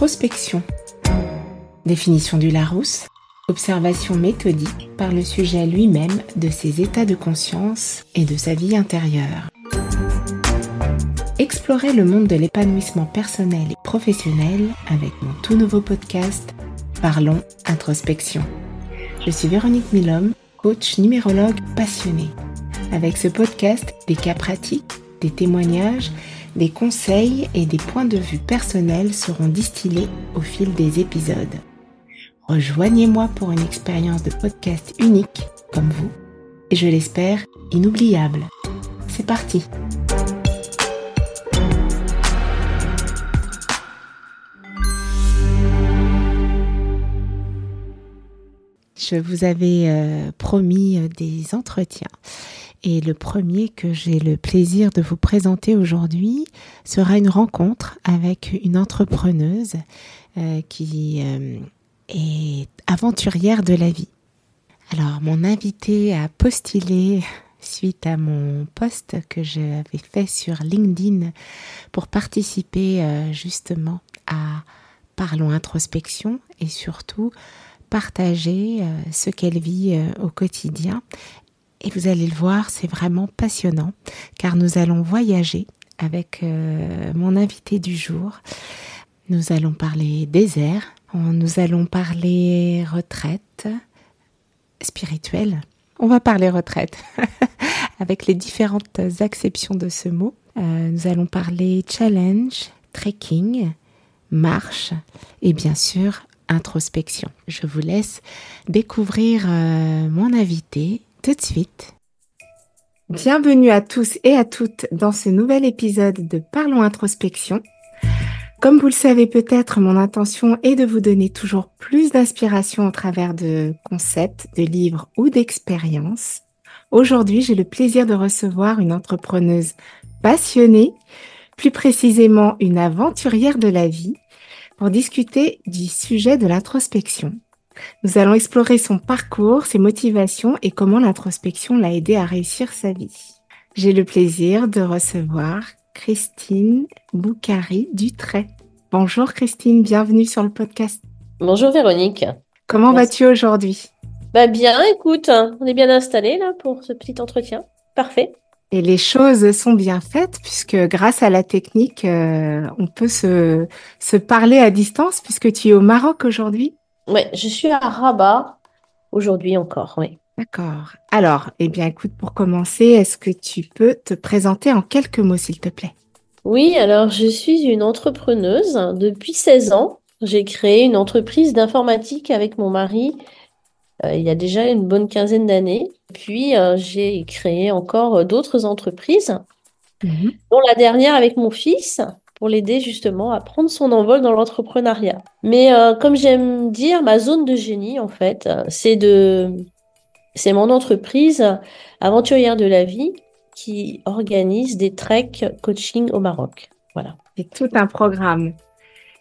Introspection. Définition du Larousse. Observation méthodique par le sujet lui-même de ses états de conscience et de sa vie intérieure. Explorez le monde de l'épanouissement personnel et professionnel avec mon tout nouveau podcast Parlons Introspection. Je suis Véronique Milhomme, coach numérologue passionnée. Avec ce podcast, des cas pratiques, des témoignages, des conseils et des points de vue personnels seront distillés au fil des épisodes. Rejoignez-moi pour une expérience de podcast unique comme vous et je l'espère inoubliable. C'est parti Je vous avais euh, promis euh, des entretiens et le premier que j'ai le plaisir de vous présenter aujourd'hui sera une rencontre avec une entrepreneuse euh, qui euh, est aventurière de la vie. Alors mon invité a postulé suite à mon post que j'avais fait sur LinkedIn pour participer euh, justement à Parlons introspection et surtout partager ce qu'elle vit au quotidien et vous allez le voir, c'est vraiment passionnant car nous allons voyager avec euh, mon invité du jour. Nous allons parler désert, nous allons parler retraite spirituelle. On va parler retraite avec les différentes acceptions de ce mot. Euh, nous allons parler challenge, trekking, marche et bien sûr introspection. Je vous laisse découvrir euh, mon invité tout de suite. Bienvenue à tous et à toutes dans ce nouvel épisode de Parlons Introspection. Comme vous le savez peut-être, mon intention est de vous donner toujours plus d'inspiration au travers de concepts, de livres ou d'expériences. Aujourd'hui, j'ai le plaisir de recevoir une entrepreneuse passionnée, plus précisément une aventurière de la vie, pour discuter du sujet de l'introspection. Nous allons explorer son parcours, ses motivations et comment l'introspection l'a aidé à réussir sa vie. J'ai le plaisir de recevoir Christine Boukari Dutray. Bonjour Christine, bienvenue sur le podcast. Bonjour Véronique. Comment vas-tu aujourd'hui? Bah bien, écoute, on est bien installé là pour ce petit entretien. Parfait. Et les choses sont bien faites puisque grâce à la technique, euh, on peut se, se parler à distance puisque tu es au Maroc aujourd'hui. Oui, je suis à Rabat aujourd'hui encore, oui. D'accord. Alors, eh bien, écoute, pour commencer, est-ce que tu peux te présenter en quelques mots, s'il te plaît? Oui, alors je suis une entrepreneuse. Depuis 16 ans, j'ai créé une entreprise d'informatique avec mon mari euh, il y a déjà une bonne quinzaine d'années. Puis, euh, j'ai créé encore d'autres entreprises, mhm. dont la dernière avec mon fils, pour l'aider justement à prendre son envol dans l'entrepreneuriat. Mais euh, comme j'aime dire, ma zone de génie, en fait, euh, c'est de, c'est mon entreprise aventurière de la vie qui organise des treks coaching au Maroc. Voilà. C'est tout un programme.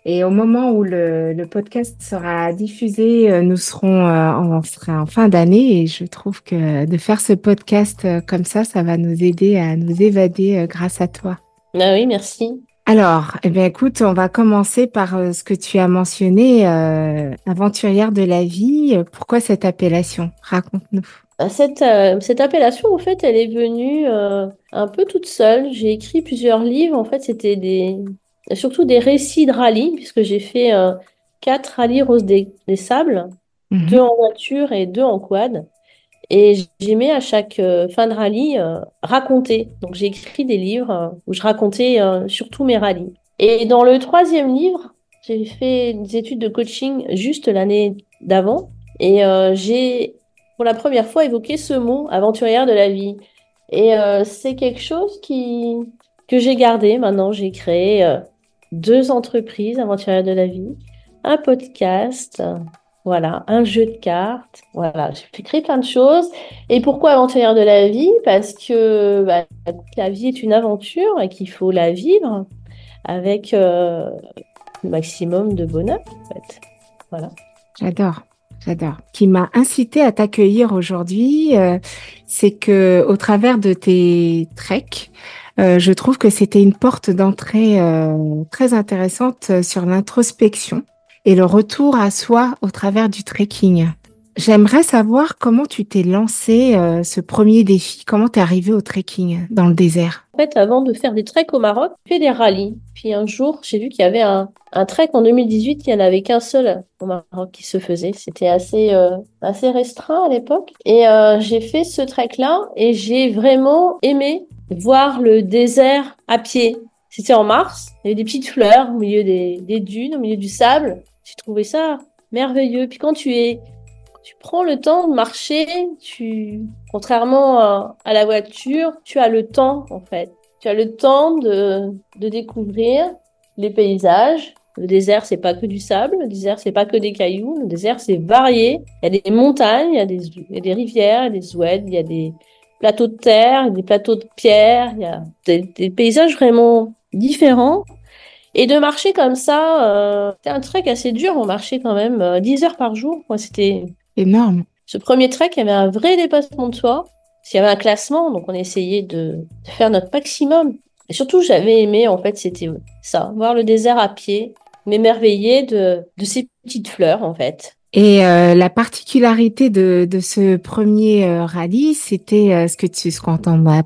Et au moment où le, le podcast sera diffusé, euh, nous serons on sera en fin d'année et je trouve que de faire ce podcast comme ça, ça va nous aider à nous évader grâce à toi. Ah oui, merci. Alors, eh bien, écoute, on va commencer par euh, ce que tu as mentionné, euh, aventurière de la vie. Pourquoi cette appellation? Raconte-nous. Euh, cette, appellation, en fait, elle est venue un peu toute seule. J'ai écrit plusieurs livres. En fait, c'était des, surtout des récits de rallye, puisque j'ai fait quatre rallyes Rose des, Sables, mhm. deux en voiture et deux en quad. Et j'aimais à chaque euh, fin de rallye euh, raconter. Donc j'ai écrit des livres euh, où je racontais surtout mes rallyes. Et dans le troisième livre, j'ai fait des études de coaching juste l'année d'avant. Et j'ai pour la première fois évoqué ce mot, aventurière de la vie. Et c'est quelque chose qui que j'ai gardé. Maintenant, j'ai créé deux entreprises aventurières de la vie, un podcast, voilà, un jeu de cartes. Voilà, j'ai créé plein de choses. Et pourquoi aventurière de la vie? Parce que bah, la vie est une aventure et qu'il faut la vivre avec euh, le maximum de bonheur. Voilà. J'adore. J'adore. Qui m'a incité à t'accueillir aujourd'hui, euh, c'est que au travers de tes treks, je trouve que c'était une porte d'entrée très intéressante sur l'introspection et le retour à soi au travers du trekking. J'aimerais savoir comment tu t'es lancé euh, ce premier défi, comment t'es arrivé au trekking dans le désert? En fait, avant de faire des treks au Maroc, j'ai des rallyes. Puis un jour, j'ai vu qu'il y avait un, un trek en 2018, il n'y en avait qu'un seul au Maroc qui se faisait. C'était assez, euh, assez restreint à l'époque. Et euh, j'ai fait ce trek-là et j'ai vraiment aimé voir le désert à pied. C'était en mars, il y avait des petites fleurs au milieu des, dunes, au milieu du sable. J'ai trouvé ça merveilleux. Puis quand tu es tu prends le temps de marcher, tu, contrairement à, la voiture, tu as le temps, en fait. Tu as le temps de, de découvrir les paysages. Le désert, c'est pas que du sable. Le désert, c'est pas que des cailloux. Le désert, c'est varié. Il y a des montagnes, il y a des, il y a des rivières, il y a des oueds, il y a des plateaux de terre, des plateaux de pierre. Il y a des paysages vraiment différents. Et de marcher comme ça, euh, c'était un trek assez dur. On marchait quand même euh, 10 heures par jour. Moi, c'était Énorme. Ce premier trek, il y avait un vrai dépassement de soi. Il y avait un classement, donc on essayait de, faire notre maximum. Et surtout, j'avais aimé, en fait, c'était ça, voir le désert à pied, m'émerveiller de, de ces petites fleurs, en fait. Et euh, la particularité de, de ce premier euh, rallye, c'était euh, ce que tu, ce quand on a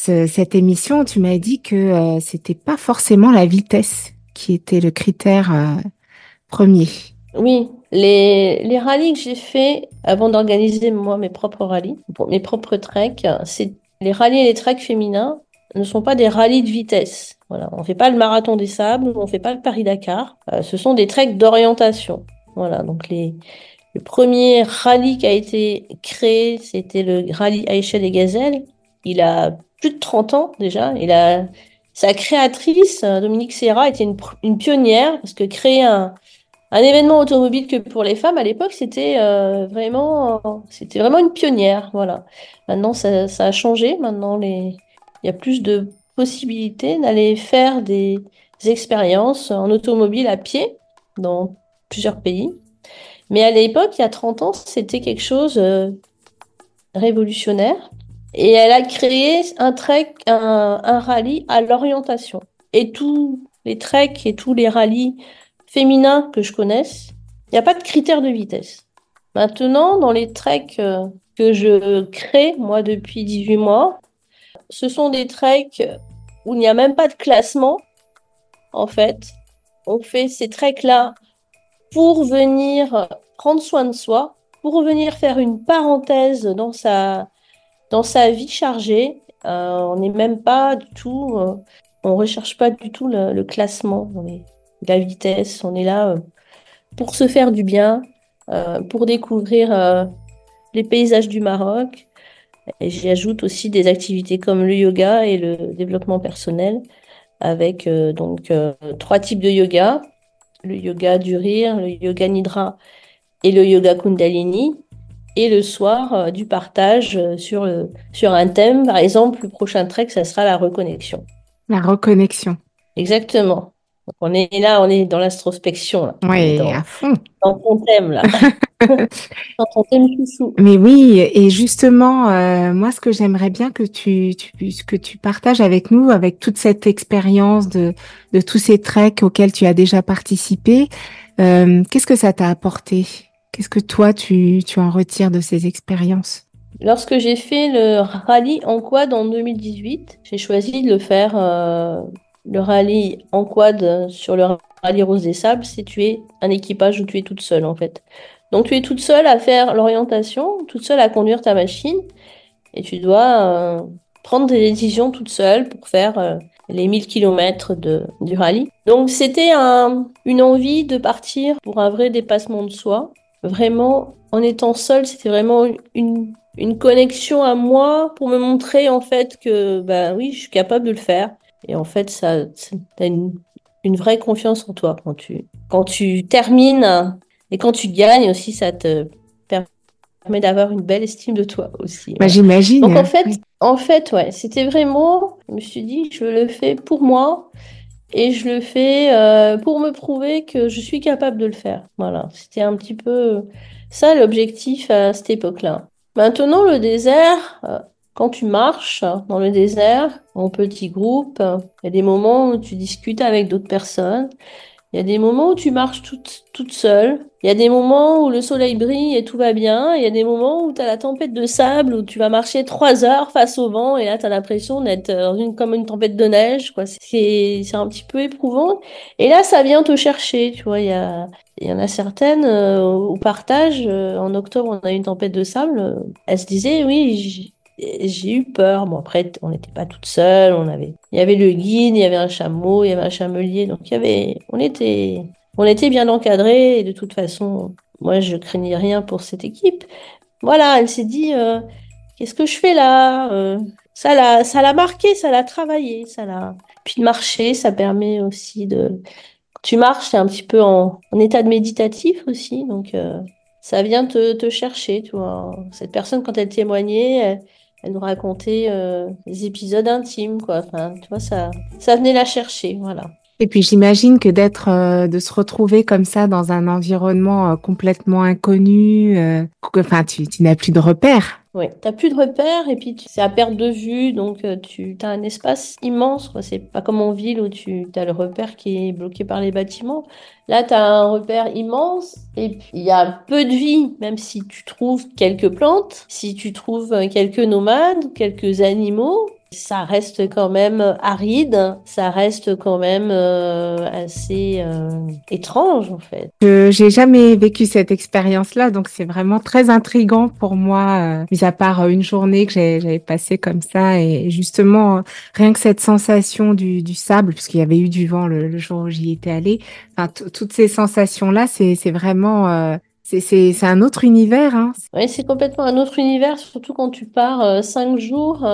cette émission, tu m'as dit que c'était pas forcément la vitesse qui était le critère premier. Oui, les, les rallyes que j'ai fait avant d'organiser moi mes propres rallyes, mes propres treks, c'est les rallyes et les treks féminins ne sont pas des rallyes de vitesse. Voilà, on fait pas le marathon des sables, on fait pas le Paris Dakar. Euh, ce sont des treks d'orientation. Voilà, donc les le premier rallye qui a été créé, c'était le rallye Aïcha des Gazelles. Il a plus de 30 ans déjà. Il a sa créatrice Dominique Serra était une, pionnière parce que créer un un événement automobile que pour les femmes à l'époque, c'était euh, vraiment, vraiment une pionnière. Voilà. Maintenant, ça, ça a changé. Maintenant, les... il y a plus de possibilités d'aller faire des expériences en automobile à pied dans plusieurs pays. Mais à l'époque, il y a 30 ans, c'était quelque chose euh, révolutionnaire. Et elle a créé un trek, un, un rallye à l'orientation. Et tous les treks et tous les rallyes féminin que je connaisse, il n'y a pas de critère de vitesse. Maintenant, dans les treks euh, que je crée, moi, depuis 18 mois, ce sont des treks où il n'y a même pas de classement, en fait. On fait ces treks-là pour venir prendre soin de soi, pour venir faire une parenthèse dans sa, dans sa vie chargée. Euh, on n'est même pas du tout, euh, on recherche pas du tout le, le classement. On est la vitesse. On est là euh, pour se faire du bien, euh, pour découvrir euh, les paysages du Maroc. Et j'y ajoute aussi des activités comme le yoga et le développement personnel, avec donc trois types de yoga le yoga du rire, le yoga nidra et le yoga kundalini. Et le soir, du partage sur, sur un thème. Par exemple, le prochain trek, ça sera la reconnexion. La reconnexion. Exactement on est là, on est dans l'introspection. Oui, à fond. Dans ton thème, là. dans ton thème chouchou. Mais oui, et justement, euh, moi, ce que j'aimerais bien que tu, que tu partages avec nous, avec toute cette expérience de, de tous ces treks auxquels tu as déjà participé, euh, qu'est-ce que ça t'a apporté? Qu'est-ce que toi, tu, tu en retires de ces expériences? Lorsque j'ai fait le rallye en quad en 2018, j'ai choisi de le faire euh, le rallye en quad sur le rallye Rose des Sables, c'est tu es un équipage où tu es toute seule en fait. Donc tu es toute seule à faire l'orientation, toute seule à conduire ta machine et tu dois euh, prendre des décisions toute seule pour faire euh, les 1000 km de, du rallye. Donc c'était un, une envie de partir pour un vrai dépassement de soi. Vraiment, en étant seule, c'était vraiment une, une connexion à moi pour me montrer en fait que ben oui, je suis capable de le faire. Et en fait, ça, t'as une, une vraie confiance en toi quand tu, quand tu termines et quand tu gagnes aussi, ça te permet d'avoir une belle estime de toi aussi. Bah, J'imagine. Donc en fait, en fait, ouais, c'était vraiment, je me suis dit, je le fais pour moi et je le fais euh, pour me prouver que je suis capable de le faire. Voilà, c'était un petit peu ça l'objectif à cette époque-là. Maintenant, le désert, euh, quand tu marches dans le désert, en petit groupe, il y a des moments où tu discutes avec d'autres personnes. Il y a des moments où tu marches toute, toute seule. Il y a des moments où le soleil brille et tout va bien. Il y a des moments où tu as la tempête de sable, où tu vas marcher trois heures face au vent et là tu as l'impression d'être dans une, comme une tempête de neige. quoi. C'est un petit peu éprouvant. Et là, ça vient te chercher. Tu vois, il y, a, il y en a certaines euh, au partage. Euh, en octobre, on a eu une tempête de sable. Elles se disaient, oui, j'ai eu peur. Bon, après, on n'était pas toutes seules. On avait, il y avait le guide, il y avait un chameau, il y avait un chamelier. Donc, il y avait, on était, on était bien encadrés. Et de toute façon, moi, je craignais rien pour cette équipe. Voilà, elle s'est dit, euh, qu'est-ce que je fais là euh, Ça l'a, ça l'a marqué, ça l'a travaillé, ça l'a. Puis marcher, ça permet aussi de. Tu marches, c'est un petit peu en, état de méditatif aussi, donc. Euh, ça vient te, te, chercher, tu vois. Cette personne, quand elle témoignait, elle nous racontait euh, des épisodes intimes, quoi. Enfin, tu vois, ça, ça venait la chercher, voilà. Et puis j'imagine que d'être, euh, de se retrouver comme ça dans un environnement euh, complètement inconnu, euh, enfin tu, tu n'as plus de repères. Oui, tu n'as plus de repères et puis c'est à perte de vue, donc tu as un espace immense. C'est pas comme en ville où tu as le repère qui est bloqué par les bâtiments. Là, tu as un repère immense et il y a peu de vie, même si tu trouves quelques plantes, si tu trouves quelques nomades, quelques animaux, ça reste quand même aride, ça reste quand même euh, assez euh, étrange en fait. Je j'ai jamais vécu cette expérience-là, donc c'est vraiment très intrigant pour moi, euh, mis à part une journée que j'avais passée comme ça et justement rien que cette sensation du, du sable, puisqu'il y avait eu du vent le, le jour où j'y étais allée, enfin toutes ces sensations-là, c'est vraiment c'est un autre univers. Hein. Oui, c'est complètement un autre univers, surtout quand tu pars cinq jours.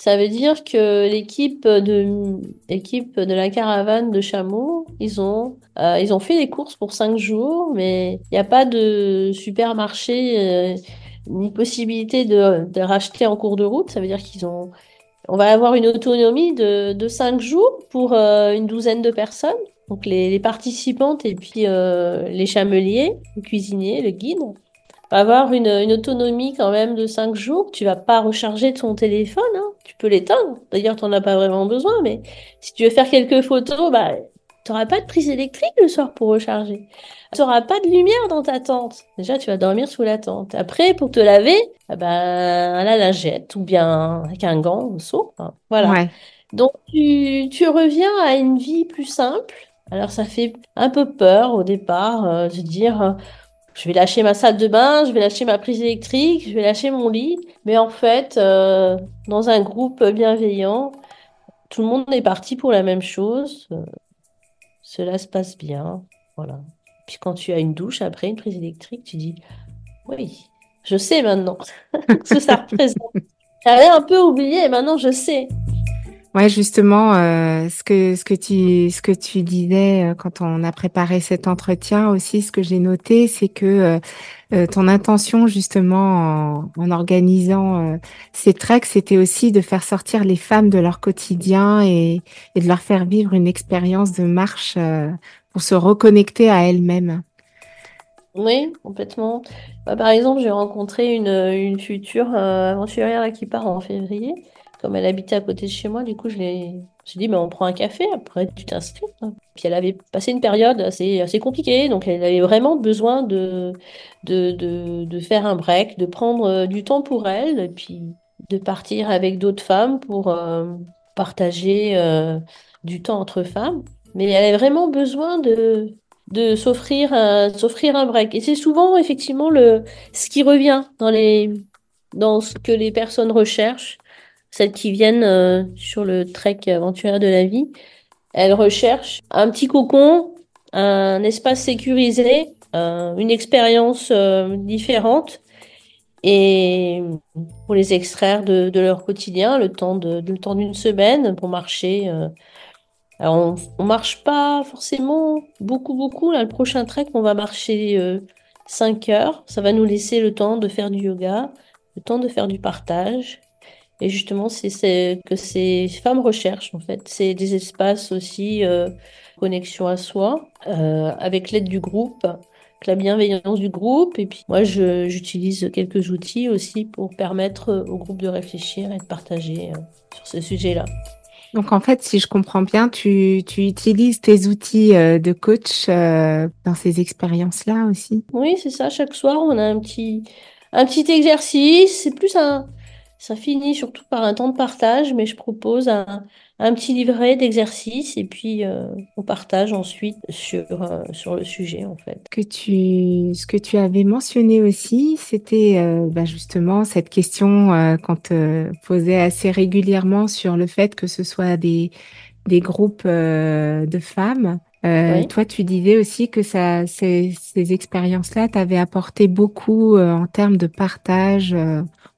Ça veut dire que l'équipe de, l'équipe de la caravane de chameaux, ils ont, euh, ils ont fait des courses pour cinq jours, mais il n'y a pas de supermarché euh, ni possibilité de, racheter en cours de route. Ça veut dire qu'ils ont, on va avoir une autonomie de, cinq jours pour euh, une douzaine de personnes. Donc les, participantes et puis les chameliers, le cuisinier, le guide avoir une, autonomie quand même de 5 jours. Tu vas pas recharger ton téléphone, hein. Tu peux l'éteindre. D'ailleurs, tu n'en as pas vraiment besoin, mais si tu veux faire quelques photos, bah, tu n'auras pas de prise électrique le soir pour recharger. Tu n'auras pas de lumière dans ta tente. Déjà, tu vas dormir sous la tente. Après, pour te laver, à la lingette ou bien avec un gant, un seau. voilà. Donc, tu, tu reviens à une vie plus simple. Alors, ça fait un peu peur au départ euh, de dire je vais lâcher ma salle de bain, je vais lâcher ma prise électrique, je vais lâcher mon lit. Mais en fait, euh, dans un groupe bienveillant, tout le monde est parti pour la même chose. Euh, cela se passe bien. Voilà. Puis quand tu as une douche après une prise électrique, tu dis oui, je sais maintenant ce que ça représente. J'avais un peu oublié maintenant je sais. Ouais, justement, euh, ce que ce que tu ce que tu disais euh, quand on a préparé cet entretien aussi, ce que j'ai noté, c'est que euh, euh ton intention justement en, organisant ces treks, c'était aussi de faire sortir les femmes de leur quotidien et, et de leur faire vivre une expérience de marche pour se reconnecter à elles-mêmes. Oui, complètement. Bah, par exemple, j'ai rencontré une, une future aventurière qui part en février comme elle habitait à côté de chez moi, du coup, je l'ai dit, mais on prend un café, après tu t'inscris. Puis elle avait passé une période assez, compliquée, donc elle avait vraiment besoin de, de, de, de faire un break, de prendre euh, du temps pour elle, et puis de partir avec d'autres femmes pour euh, partager euh, du temps entre femmes. Mais elle avait vraiment besoin de, de s'offrir un, un break. Et c'est souvent, effectivement, le, ce qui revient dans les, dans ce que les personnes recherchent celles qui viennent euh, sur le trek aventurier de la vie, elles recherchent un petit cocon, un espace sécurisé, euh, une expérience euh, différente et pour les extraire de, de, leur quotidien, le temps de, le temps d'une semaine pour marcher. Alors on, on marche pas forcément beaucoup beaucoup. Là, le prochain trek, on va marcher 5 heures. Ça va nous laisser le temps de faire du yoga, le temps de faire du partage et justement, c'est que ces femmes recherchent, en fait. C'est des espaces aussi, euh, connexion à soi, euh, avec l'aide du groupe, la bienveillance du groupe. Et puis moi, j'utilise quelques outils aussi pour permettre au groupe de réfléchir et de partager sur ce sujet-là. Donc en fait, si je comprends bien, tu, tu utilises tes outils de coach dans ces expériences-là aussi? Oui, c'est ça. Chaque soir, on a un petit, un petit exercice. C'est plus un, ça finit surtout par un temps de partage, mais je propose un, petit livret d'exercices et puis euh, on partage ensuite sur, euh, sur le sujet en fait. Que tu, ce que tu avais mentionné aussi, c'était euh, bah, justement cette question qu'on te posait assez régulièrement sur le fait que ce soit des, des groupes de femmes. Toi, tu disais aussi que ça, ces, ces expériences-là t'avaient apporté beaucoup en termes de partage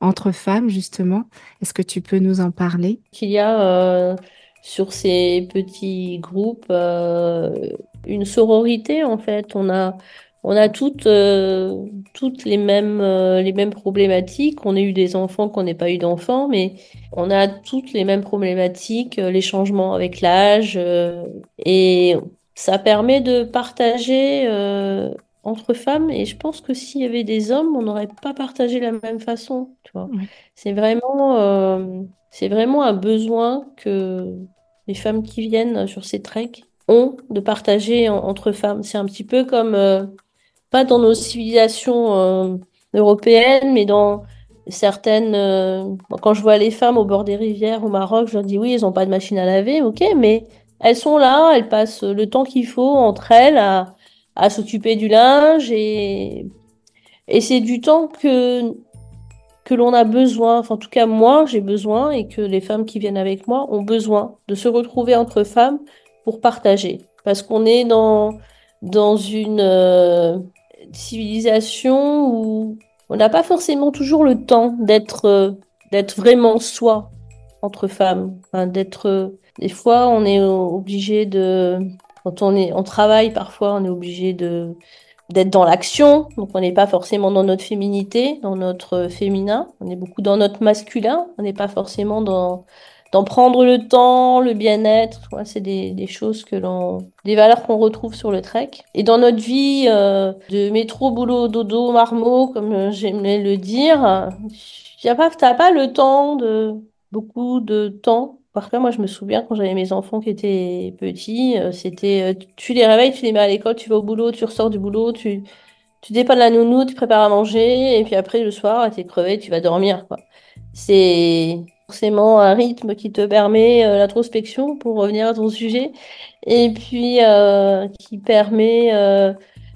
entre femmes, justement. Est-ce que tu peux nous en parler? Qu'il y a euh, sur ces petits groupes euh, une sororité, en fait. On a, on a toutes, euh, toutes les, mêmes, les mêmes problématiques. On a eu des enfants, qu'on n'ait pas eu d'enfants, mais on a toutes les mêmes problématiques, les changements avec l'âge. et ça permet de partager entre femmes et je pense que s'il y avait des hommes, on n'aurait pas partagé la même façon, tu vois. C'est vraiment, euh, c'est vraiment un besoin que les femmes qui viennent sur ces treks ont de partager entre femmes. C'est un petit peu comme, euh, pas dans nos civilisations euh, européennes, mais dans certaines. quand je vois les femmes au bord des rivières au Maroc, je leur dis oui, elles n'ont pas de machine à laver, ok, mais elles sont là, elles passent le temps qu'il faut entre elles à à s'occuper du linge et, et c'est du temps que, que l'on a besoin, enfin en tout cas moi j'ai besoin et que les femmes qui viennent avec moi ont besoin de se retrouver entre femmes pour partager. Parce qu'on est dans, dans une euh, civilisation où on n'a pas forcément toujours le temps d'être euh, vraiment soi entre femmes. Enfin, d'être des fois on est obligé de quand on est, on travaille parfois, on est obligé de d'être dans l'action, donc on n'est pas forcément dans notre féminité, dans notre féminin, on est beaucoup dans notre masculin, on n'est pas forcément dans d'en prendre le temps, le bien-être, c'est des, des, choses que l'on, des valeurs qu'on retrouve sur le trek. Et dans notre vie euh, de métro, boulot, dodo, marmot, comme j'aimais le dire, tu n'as pas, pas le temps de beaucoup de temps par contre, moi, je me souviens quand j'avais mes enfants qui étaient petits, euh, c'était euh, tu les réveilles, tu les mets à l'école, tu vas au boulot, tu ressors du boulot, tu, tu dépannes la nounou, tu prépares à manger, et puis après, le soir, tu es crevé, tu vas dormir. Quoi. C'est forcément un rythme qui te permet euh, l'introspection pour revenir à ton sujet, et puis qui permet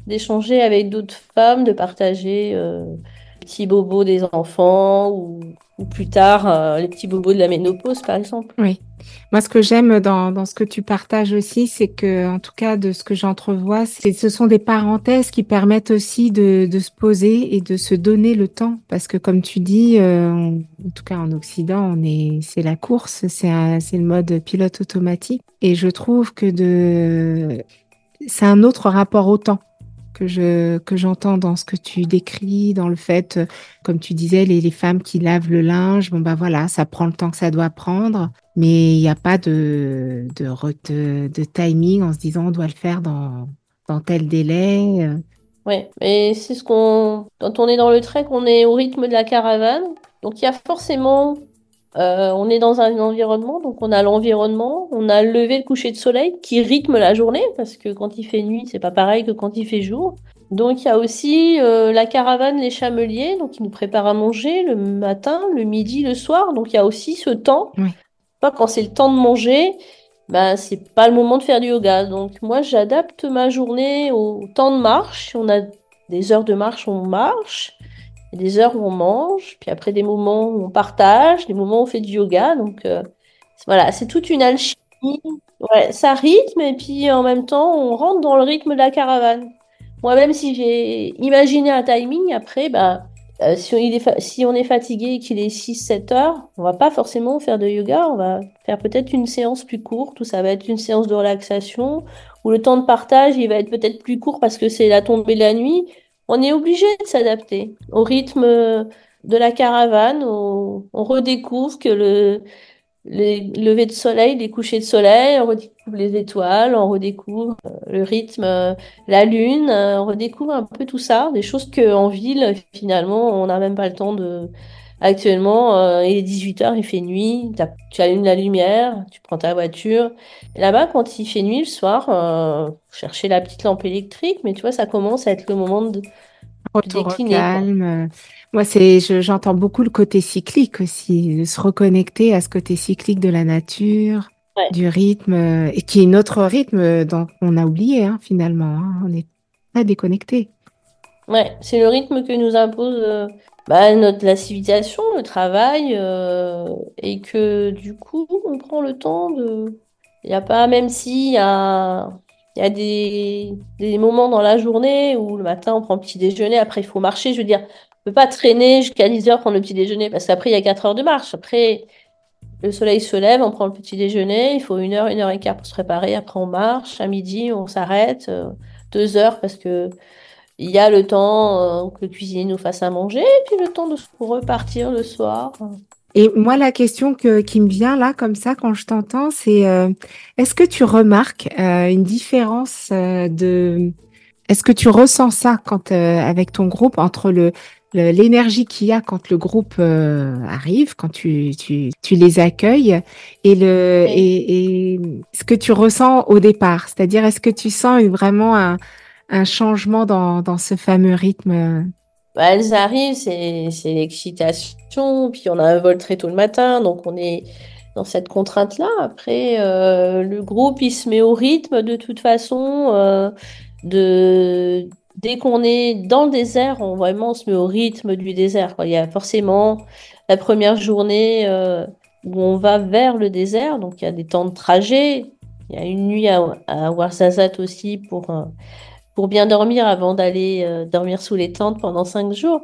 d'échanger avec d'autres femmes, de partager les petits bobos des enfants ou plus tard euh, les petits bobos de la ménopause, par exemple. Moi, ce que j'aime dans, dans ce que tu partages aussi, c'est que, en tout cas, de ce que j'entrevois, c'est ce sont des parenthèses qui permettent aussi de, de, se poser et de se donner le temps, parce que, comme tu dis, euh, en tout cas en Occident, on est, c'est la course, c'est le mode pilote automatique, et je trouve que de, c'est un autre rapport au temps que je que j'entends dans ce que tu décris, dans le fait, comme tu disais, les, les, femmes qui lavent le linge, bon bah voilà, ça prend le temps que ça doit prendre, mais il n'y a pas de de, de timing en se disant on doit le faire dans dans tel délai. Oui, mais c'est ce qu'on quand on est dans le trek, on est au rythme de la caravane, donc il y a forcément euh, on est dans un environnement, donc on a l'environnement, on a le lever, le coucher de soleil qui rythme la journée, parce que quand il fait nuit, c'est pas pareil que quand il fait jour. Donc il y a aussi euh, la caravane, les chameliers, donc ils nous préparent à manger le matin, le midi, le soir. Donc il y a aussi ce temps. Pas quand c'est le temps de manger, ben c'est pas le moment de faire du yoga. Donc moi j'adapte ma journée au temps de marche. On a des heures de marche, on marche des heures où on mange, puis après des moments où on partage, des moments où on fait du yoga. Donc euh, voilà, c'est toute une alchimie. Ça rythme et puis en même temps, on rentre dans le rythme de la caravane. Moi-même, si j'ai imaginé un timing, après, euh, si, on, est fatigué et qu'il est 6-7 heures, on va pas forcément faire de yoga, on va faire peut-être une séance plus courte, ou ça va être une séance de relaxation, ou le temps de partage, il va être peut-être plus court parce que c'est la tombée de la nuit on est obligé de s'adapter au rythme de la caravane. On, redécouvre que le, les levées de soleil, les couchers de soleil, on redécouvre les étoiles, on redécouvre euh, le rythme, euh, la lune, euh, on redécouvre un peu tout ça, des choses qu'en ville, finalement, on n'a même pas le temps de... Actuellement, il est 18h, il fait nuit, tu allumes la lumière, tu prends ta voiture. Là-bas, quand il fait nuit le soir, euh, chercher la petite lampe électrique, mais tu vois, ça commence à être le moment de, Retour au calme. Moi, c'est, j'entends beaucoup le côté cyclique aussi, de se reconnecter à ce côté cyclique de la nature, du rythme, et qui est notre rythme dont on a oublié hein, finalement. Hein. On est pas déconnecté. Ouais, c'est le rythme que nous impose euh, bah, notre la civilisation, le travail, euh, et que du coup, on prend le temps de. Il n'y a pas, même s'il y a y a des, des, moments dans la journée où le matin on prend le petit déjeuner, après il faut marcher. Je veux dire, on peut pas traîner jusqu'à 10 heures prendre le petit déjeuner parce qu'après il y a 4 heures de marche. Après, le soleil se lève, on prend le petit déjeuner, il faut une heure, une heure et quart pour se préparer. Après on marche, à midi on s'arrête, euh, deux heures parce que il y a le temps euh, que le cuisinier nous fasse à manger, et puis le temps de repartir le soir. Et moi, la question que, qui me vient là, comme ça, quand je t'entends, c'est euh, est-ce que tu remarques euh, une différence euh, de... Est-ce que tu ressens ça quand avec ton groupe entre le l'énergie qu'il y a quand le groupe arrive, quand tu, tu, tu, les accueilles, et le et, et, ce que tu ressens au départ, c'est-à-dire est-ce que tu sens vraiment un, un changement dans, dans ce fameux rythme bah, elles arrivent, c'est l'excitation, puis on a un vol très tôt le matin, donc on est dans cette contrainte-là. Après, euh, le groupe, il se met au rythme de toute façon. Euh, de... Dès qu'on est dans le désert, on vraiment se met au rythme du désert. Il y a forcément la première journée euh, où on va vers le désert, donc il y a des temps de trajet. Il y a une nuit à, à Ouarzazate aussi pour pour bien dormir avant d'aller euh, dormir sous les tentes pendant cinq jours.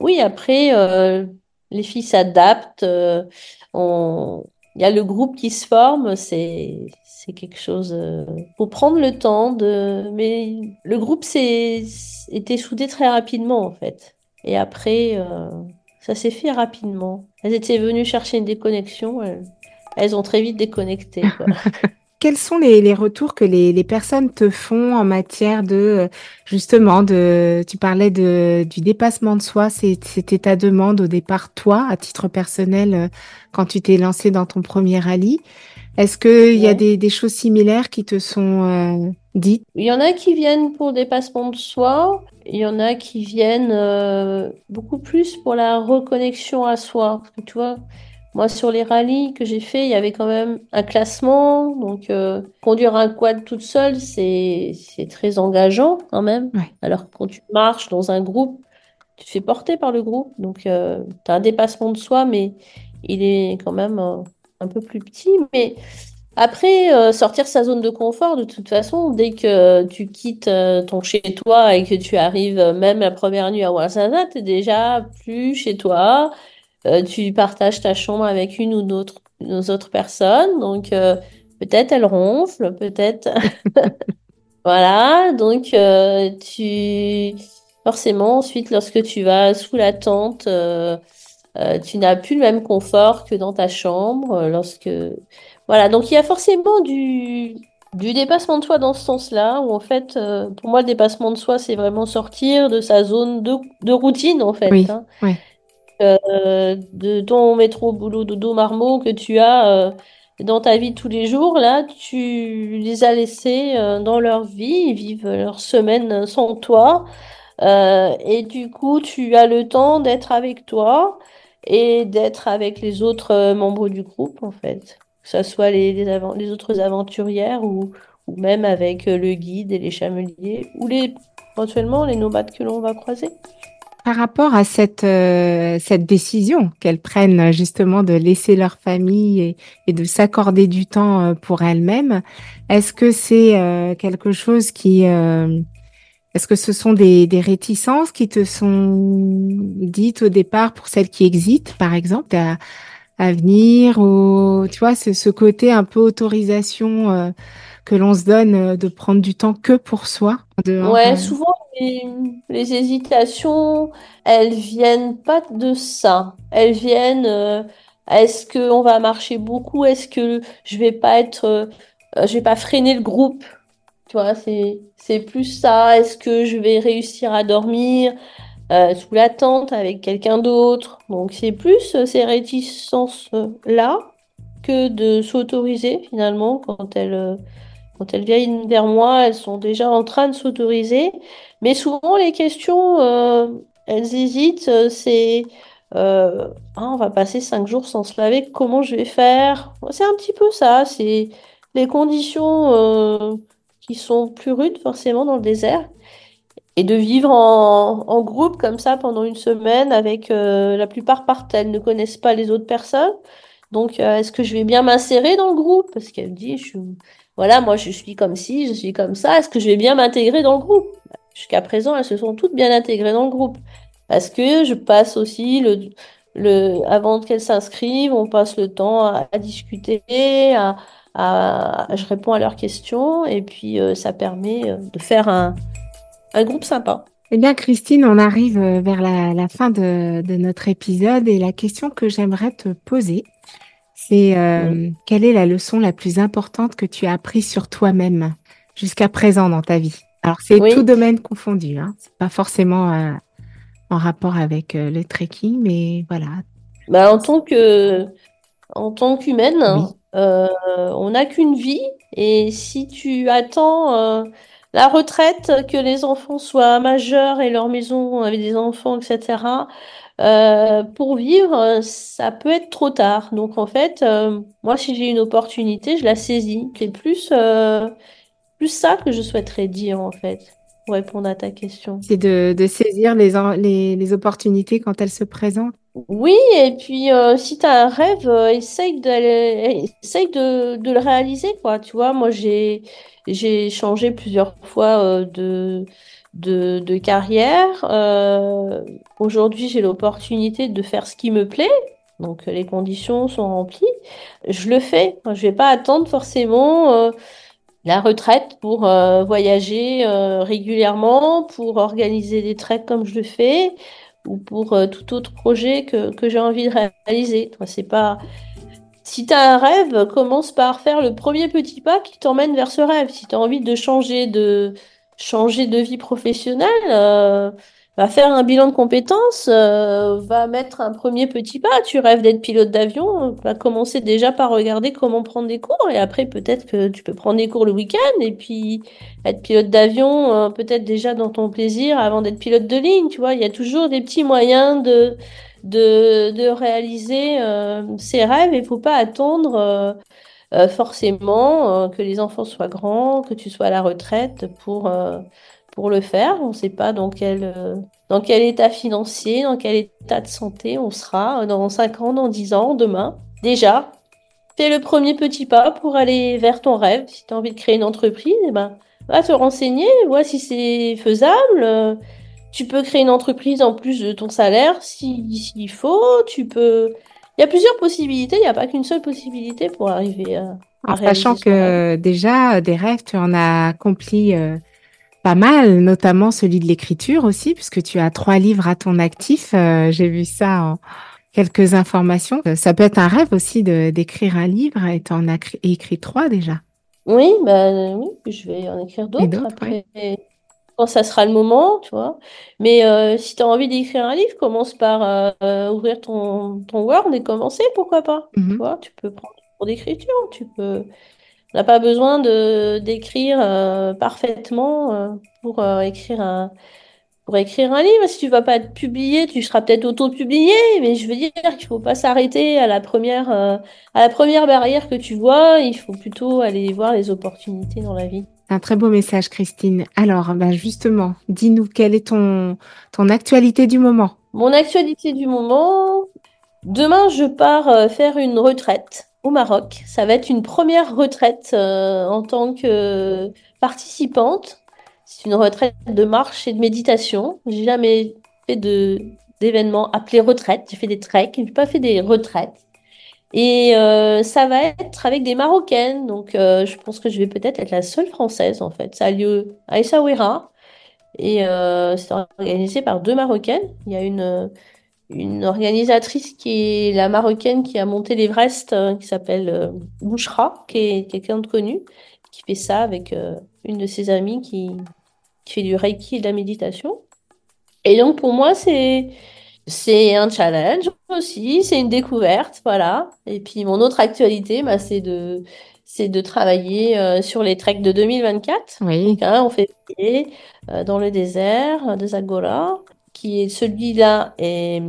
Oui, après, euh, les filles s'adaptent. Euh, il y a le groupe qui se forme, c'est quelque chose. faut prendre le temps de. Mais le groupe s'est été soudé très rapidement en fait. Et après, ça s'est fait rapidement. Elles étaient venues chercher une déconnexion. Elles, elles ont très vite déconnecté. Quoi. quels sont les, retours que les, personnes te font en matière de justement de tu parlais de du dépassement de soi c'était ta demande au départ toi à titre personnel euh, quand tu t'es lancé dans ton premier rallye. Est-ce qu'il il y a des, choses similaires qui te sont euh, dites? Il y en a qui viennent pour dépassement de soi. Il y en a qui viennent euh, beaucoup plus pour la reconnexion à soi. Tu vois moi, sur les rallyes que j'ai fait, il y avait quand même un classement. Donc, euh, conduire un quad toute seule, c'est très engageant quand même. Alors que quand tu marches dans un groupe, tu te fais porter par le groupe. Donc, euh, tu as un dépassement de soi, mais il est quand même euh, un peu plus petit. Mais après, sortir sa zone de confort, de toute façon, dès que tu quittes ton chez-toi et que tu arrives même la première nuit à Ouarzazate, tu es déjà plus chez toi euh, tu partages ta chambre avec une ou d'autres autres personnes, donc euh, peut-être elle ronfle, peut-être. voilà, donc euh, tu forcément ensuite lorsque tu vas sous la tente, tu n'as plus le même confort que dans ta chambre. Lorsque voilà, donc il y a forcément du du dépassement de soi dans ce sens-là, où en fait, pour moi, le dépassement de soi, c'est vraiment sortir de sa zone de, de routine, en fait. Oui, hein. oui. Euh, de ton métro boulot dodo marmot que tu as euh, dans ta vie tous les jours, là, tu les as laissés euh, dans leur vie, ils vivent leur semaine sans toi. et du coup, tu as le temps d'être avec toi et d'être avec les autres membres du groupe, en fait. Que ce soit les, autres aventurières ou, même avec le guide et les chameliers ou éventuellement les nomades que l'on va croiser. Par rapport à cette, euh, cette décision qu'elles prennent justement de laisser leur famille et, de s'accorder du temps euh, pour elles-mêmes, est-ce que c'est euh, quelque chose qui... est-ce que ce sont des, des, réticences qui te sont dites au départ pour celles qui existent, par exemple, à, venir ou tu vois, ce côté un peu autorisation que l'on se donne de prendre du temps que pour soi Ouais, souvent les, hésitations, elles viennent pas de ça. Elles viennent euh, Est-ce qu'on va marcher beaucoup? Est-ce que je vais pas être, euh, je vais pas freiner le groupe? Tu vois, c'est, c'est plus ça. Est-ce que je vais réussir à dormir euh, sous la tente avec quelqu'un d'autre? Donc, c'est plus euh, ces réticences-là que de s'autoriser finalement quand elles, quand elles viennent vers moi, elles sont déjà en train de s'autoriser. Mais souvent, les questions, elles hésitent. C'est euh, ah, on va passer cinq jours sans se laver, comment je vais faire? C'est un petit peu ça, c'est les conditions euh, qui sont plus rudes forcément dans le désert. Et de vivre en, groupe comme ça pendant une semaine avec euh, la plupart partent, elles ne connaissent pas les autres personnes. Donc, est-ce que je vais bien m'insérer dans le groupe? Parce qu'elle dit, je, voilà, moi je suis comme ci, je suis comme ça. Est-ce que je vais bien m'intégrer dans le groupe? Jusqu'à présent, elles se sont toutes bien intégrées dans le groupe. Parce que je passe aussi avant qu'elles s'inscrivent, on passe le temps à, discuter, je réponds à leurs questions et puis euh, ça permet euh, de faire un, groupe sympa. Eh bien, Christine, on arrive euh, vers la, fin de, notre épisode et la question que j'aimerais te poser, c'est quelle est la leçon la plus importante que tu as apprise sur toi-même jusqu'à présent dans ta vie? Alors, c'est tout domaine confondu, hein. c'est pas forcément en rapport avec euh, le trekking, mais voilà. Bah, en tant que, en tant qu'humaine, euh, on n'a qu'une vie, et si tu attends euh, la retraite, que les enfants soient majeurs et leur maison avec des enfants, etc., pour vivre, ça peut être trop tard. Donc en fait, moi, si j'ai une opportunité, je la saisis. C'est plus, plus ça que je souhaiterais dire en fait pour répondre à ta question. C'est de, de saisir les, les, les, opportunités quand elles se présentent. Oui, et puis euh, si tu as un rêve, euh, essaye, essaye de, de, le réaliser. Quoi. Tu vois, moi, j'ai, j'ai changé plusieurs fois euh, de, de, carrière. aujourd'hui, j'ai l'opportunité de faire ce qui me plaît. Donc, les conditions sont remplies. Je le fais. Je vais pas attendre forcément la retraite pour euh, voyager euh, régulièrement, pour organiser des treks comme je le fais, ou pour euh, tout autre projet que, que j'ai envie de réaliser. C'est pas. Si tu as un rêve, commence par faire le premier petit pas qui t'emmène vers ce rêve. Si tu as envie de changer de changer de vie professionnelle, va faire un bilan de compétences, euh, va mettre un premier petit pas. Tu rêves d'être pilote d'avion, va commencer déjà par regarder comment prendre des cours et après peut-être que tu peux prendre des cours le week-end et puis être pilote d'avion euh, peut-être déjà dans ton plaisir avant d'être pilote de ligne. Tu vois, il y a toujours des petits moyens de de, de réaliser euh, ses rêves. Il faut pas attendre. Forcément que les enfants soient grands, que tu sois à la retraite pour pour le faire. On ne sait pas dans quel, euh, dans quel état financier, dans quel état de santé on sera dans 5 ans, dans 10 ans, demain. Déjà, fais le premier petit pas pour aller vers ton rêve. Si tu as envie de créer une entreprise, eh ben, va te renseigner, vois si c'est faisable. Tu peux créer une entreprise en plus de ton salaire s'il faut. Tu peux. Il y a plusieurs possibilités, il n'y a pas qu'une seule possibilité pour arriver à. En sachant que déjà, des rêves, tu en as accompli euh, pas mal, notamment celui de l'écriture aussi, puisque tu as trois livres à ton actif. Euh, j'ai vu ça en quelques informations. Euh, ça peut être un rêve aussi d'écrire un livre et tu en as écrit trois déjà. Oui, bah, oui, je vais en écrire d'autres après. Quand ça sera le moment, tu vois. Mais euh, si tu as envie d'écrire un livre, commence par ouvrir ton, ton Word et commencer, pourquoi pas. Tu mmh vois, tu peux prendre pour d'écriture, tu peux on n'a pas besoin de d'écrire euh, parfaitement euh, pour euh, écrire un pour écrire un livre. Si tu vas pas être publié, tu seras peut-être auto-publié, mais je veux dire qu'il faut pas s'arrêter à la première à la première barrière que tu vois. Il faut plutôt aller voir les opportunités dans la vie. Un très beau message, Christine. Alors, ben justement, dis-nous quelle est ton actualité du moment? Mon actualité du moment. Demain, je pars faire une retraite au Maroc. Ça va être une première retraite euh, en tant que participante. C'est une retraite de marche et de méditation. J'ai jamais fait de d'événements appelés retraite. J'ai fait des treks, j'ai pas fait des retraites. Et euh, ça va être avec des Marocaines. Donc, euh, je pense que je vais peut-être être la seule française, en fait. Ça a lieu à Essaouira. Et c'est organisé par deux Marocaines. Il y a une, organisatrice qui est la marocaine qui a monté l'Everest, qui s'appelle Bouchra, qui est quelqu'un de connu, qui fait ça avec une de ses amies qui fait du reiki et de la méditation. Et donc pour moi, c'est c'est un challenge aussi, c'est une découverte, voilà. Et puis mon autre actualité, bah, c'est de c'est de travailler euh, sur les treks de 2024. Oui. Hein, on fait euh, dans le désert de Zagora, qui est celui-là, et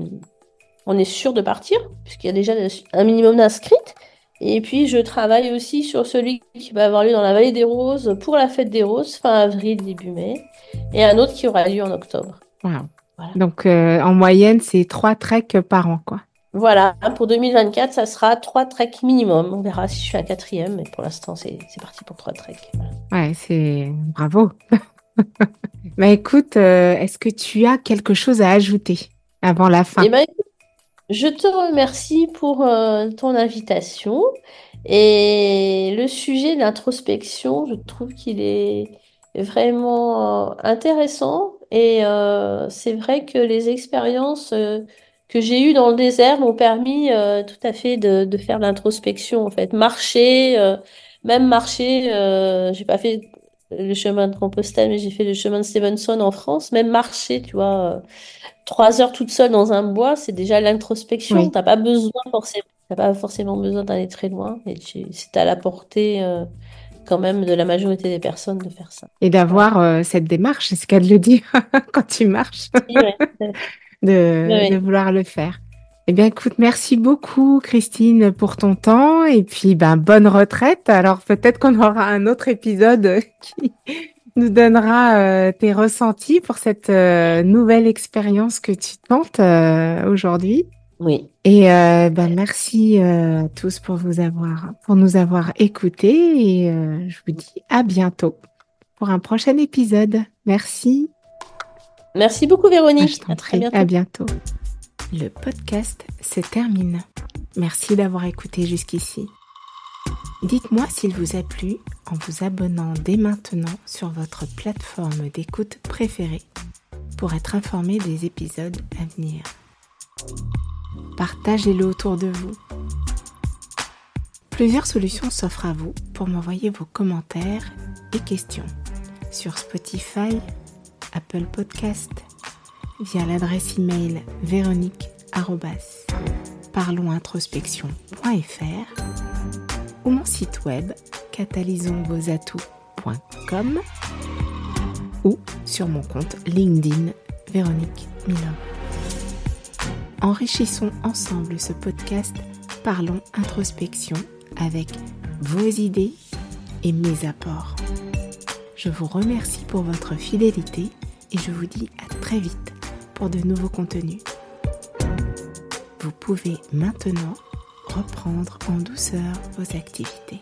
on est sûr de partir, puisqu'il y a déjà un minimum d'inscrites. Et puis, je travaille aussi sur celui qui va avoir lieu dans la vallée des Roses pour la fête des Roses, fin avril, début mai, et un autre qui aura lieu en octobre. Wow. Donc, euh, en moyenne, c'est trois treks par an, quoi. Voilà, pour 2024, ça sera trois treks minimum. On verra si je suis à quatrième, mais pour l'instant, c'est parti pour trois treks. Ouais, c'est bravo. bah écoute, euh, est-ce que tu as quelque chose à ajouter avant la fin? Eh ben, Je te remercie pour euh, ton invitation. Et le sujet de l'introspection, je trouve qu'il est vraiment intéressant et euh, c'est vrai que les expériences euh, que j'ai eues dans le désert m'ont permis euh, tout à fait de, de faire l'introspection, en fait. Marcher, même marcher, j'ai pas fait le chemin de Compostelle, mais j'ai fait le chemin de Stevenson en France. Même marcher, tu vois, trois heures toute seule dans un bois, c'est déjà l'introspection. T'as pas besoin forcément, t'as pas forcément besoin d'aller très loin. Et c'est à la portée quand même de la majorité des personnes de faire ça. Et d'avoir euh, cette démarche, c'est ce qu'elle le dire quand tu marches, de, vouloir le faire. Eh bien, écoute, merci beaucoup, Christine, pour ton temps. Et puis, ben, bonne retraite. Alors, peut-être qu'on aura un autre épisode qui nous donnera euh, tes ressentis pour cette euh, nouvelle expérience que tu tentes aujourd'hui. Oui. Et euh, ben, merci euh, à tous pour vous avoir, pour nous avoir écoutés et euh, je vous dis à bientôt pour un prochain épisode. Merci. Merci beaucoup Véronique. à très bientôt. À bientôt. Le podcast se termine. Merci d'avoir écouté jusqu'ici. Dites-moi s'il vous a plu en vous abonnant dès maintenant sur votre plateforme d'écoute préférée pour être informé des épisodes à venir partagez-le autour de vous. Plusieurs solutions s'offrent à vous pour m'envoyer vos commentaires et questions sur Spotify, Apple Podcast, via l'adresse email véronique@parlonsintrospection.fr ou mon site web catalysonsvosatouts.com ou sur mon compte LinkedIn Véronique Milon. Enrichissons ensemble ce podcast Parlons introspection avec vos idées et mes apports. Je vous remercie pour votre fidélité et je vous dis à très vite pour de nouveaux contenus. Vous pouvez maintenant reprendre en douceur vos activités.